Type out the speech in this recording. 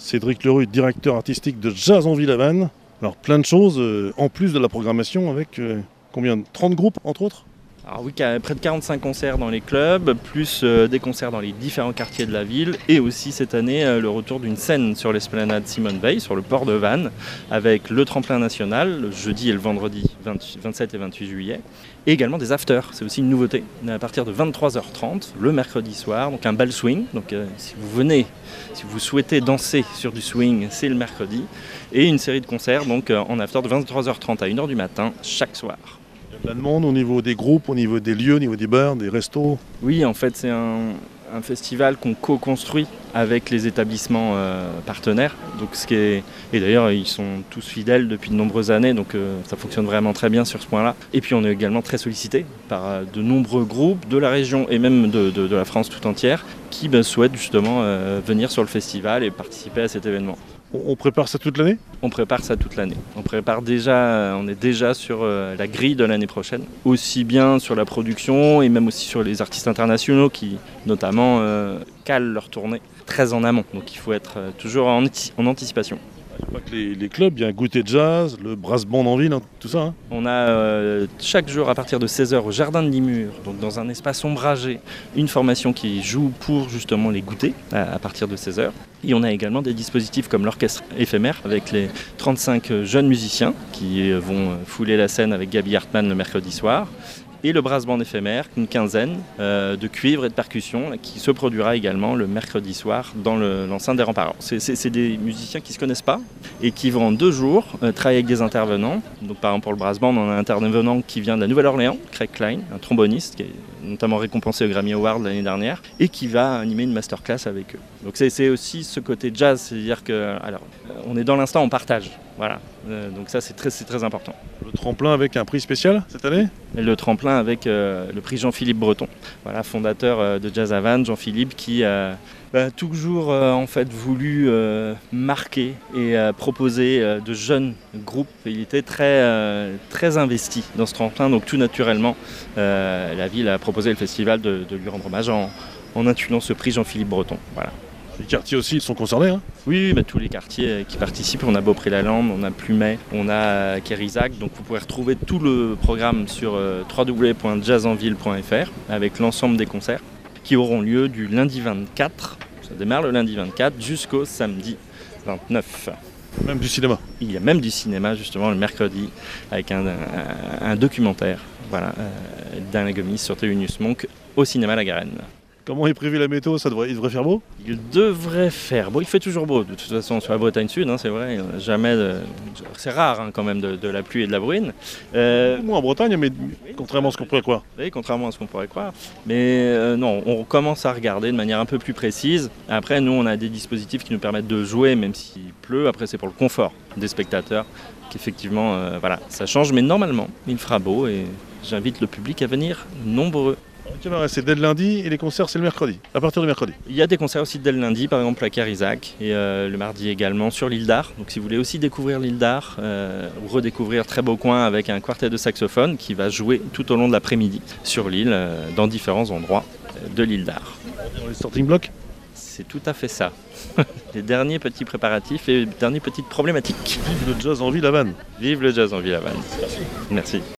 Cédric Leroux, directeur artistique de Jazz en Ville-Havane. Alors plein de choses euh, en plus de la programmation avec euh, combien 30 groupes entre autres? Alors oui, près de 45 concerts dans les clubs, plus euh, des concerts dans les différents quartiers de la ville, et aussi cette année le retour d'une scène sur l'esplanade Simone Veil, sur le port de Vannes, avec le tremplin national, le jeudi et le vendredi 27 et 28 juillet, et également des afters, c'est aussi une nouveauté, à partir de 23h30, le mercredi soir, donc un bal swing, donc si vous venez, si vous souhaitez danser sur du swing, c'est le mercredi, et une série de concerts donc en after de 23h30 à 1h du matin chaque soir. Plein de monde au niveau des groupes, au niveau des lieux, au niveau des bars, des restos Oui, en fait, c'est un, festival qu'on co-construit avec les établissements euh, partenaires. Et d'ailleurs, ils sont tous fidèles depuis de nombreuses années, donc euh, ça fonctionne vraiment très bien sur ce point-là. Et puis, on est également très sollicité par euh, de nombreux groupes de la région et même de, la France tout entière qui ben, souhaitent justement venir sur le festival et participer à cet événement. On prépare ça toute l'année? On prépare ça toute l'année. On prépare déjà, on est déjà sur euh, la grille de l'année prochaine, aussi bien sur la production et même aussi sur les artistes internationaux qui, notamment, euh, calent leur tournée très en amont. Donc il faut être euh, toujours en anticipation pas que les, clubs, il y a un goûter jazz, le brass band en ville, hein, tout ça. Hein. On a euh, chaque jour à partir de 16h au jardin de Limur, donc dans un espace ombragé, une formation qui joue pour justement les goûter à, partir de 16h. Et on a également des dispositifs comme l'orchestre éphémère avec les 35 jeunes musiciens qui vont fouler la scène avec Gabi Hartmann le mercredi soir et le brassement éphémère, une quinzaine euh, de cuivres et de percussions qui se produira également le mercredi soir dans l'enceinte des remparts. C'est des musiciens qui ne se connaissent pas et qui vont en deux jours euh, travailler avec des intervenants. Donc par exemple pour le brassement, on a un intervenant qui vient de la Nouvelle-Orléans, Craig Klein, un tromboniste qui notamment récompensé au Grammy Award l'année dernière et qui va animer une masterclass avec eux. Donc c'est aussi ce côté jazz, c'est-à-dire que alors, on est dans l'instant, on partage. Voilà. Euh, donc ça c'est très, très important. Le tremplin avec un prix spécial cette année? Le tremplin avec euh, le prix Jean-Philippe Breton, voilà, fondateur euh, de Jazz Havane, Jean-Philippe qui a bah, toujours en fait voulu marquer et proposer de jeunes groupes. il était très, très investi dans ce tremplin, donc tout naturellement la ville a proposé le festival de, lui rendre hommage en, en intulant ce prix Jean-Philippe Breton. Voilà. Les quartiers aussi sont concernés hein? Oui, bah, tous les quartiers qui participent. On a Beaupré-la-Lande, on a Plumet, on a Kérizac. Donc vous pourrez retrouver tout le programme sur euh, www.jazzanville.fr avec l'ensemble des concerts qui auront lieu du lundi 24, ça démarre le lundi 24, jusqu'au samedi 29. Même du cinéma Il y a même du cinéma justement le mercredi avec un, documentaire voilà, euh, d'Alain Gomis sur Théonius Monk au cinéma La Garenne. Comment est prévu la météo ça devrait, Il devrait faire beau Il devrait faire beau. Il fait toujours beau de toute façon sur la Bretagne Sud, hein, c'est vrai. Jamais. C'est rare hein, quand même de, la pluie et de la bruine. Euh... Moi en Bretagne, mais contrairement à ce qu'on pourrait croire. Oui, contrairement à ce qu'on pourrait croire. Mais euh, non, on commence à regarder de manière un peu plus précise. Après, nous, on a des dispositifs qui nous permettent de jouer même s'il pleut. Après, c'est pour le confort des spectateurs qu'effectivement, euh, voilà, ça change. Mais normalement, il fera beau et j'invite le public à venir nombreux. C'est dès le lundi et les concerts c'est le mercredi, à partir du mercredi. Il y a des concerts aussi dès le lundi, par exemple à Carizac et euh, le mardi également sur l'île d'Art. Donc si vous voulez aussi découvrir l'île d'Art euh, ou redécouvrir Très Beau Coin avec un quartet de saxophone qui va jouer tout au long de l'après-midi sur l'île euh, dans différents endroits de l'île d'Art. les starting blocks? C'est tout à fait ça. les derniers petits préparatifs et les dernières petites problématiques. Vive le jazz en ville Havane. Vive le jazz en ville Havane. Merci.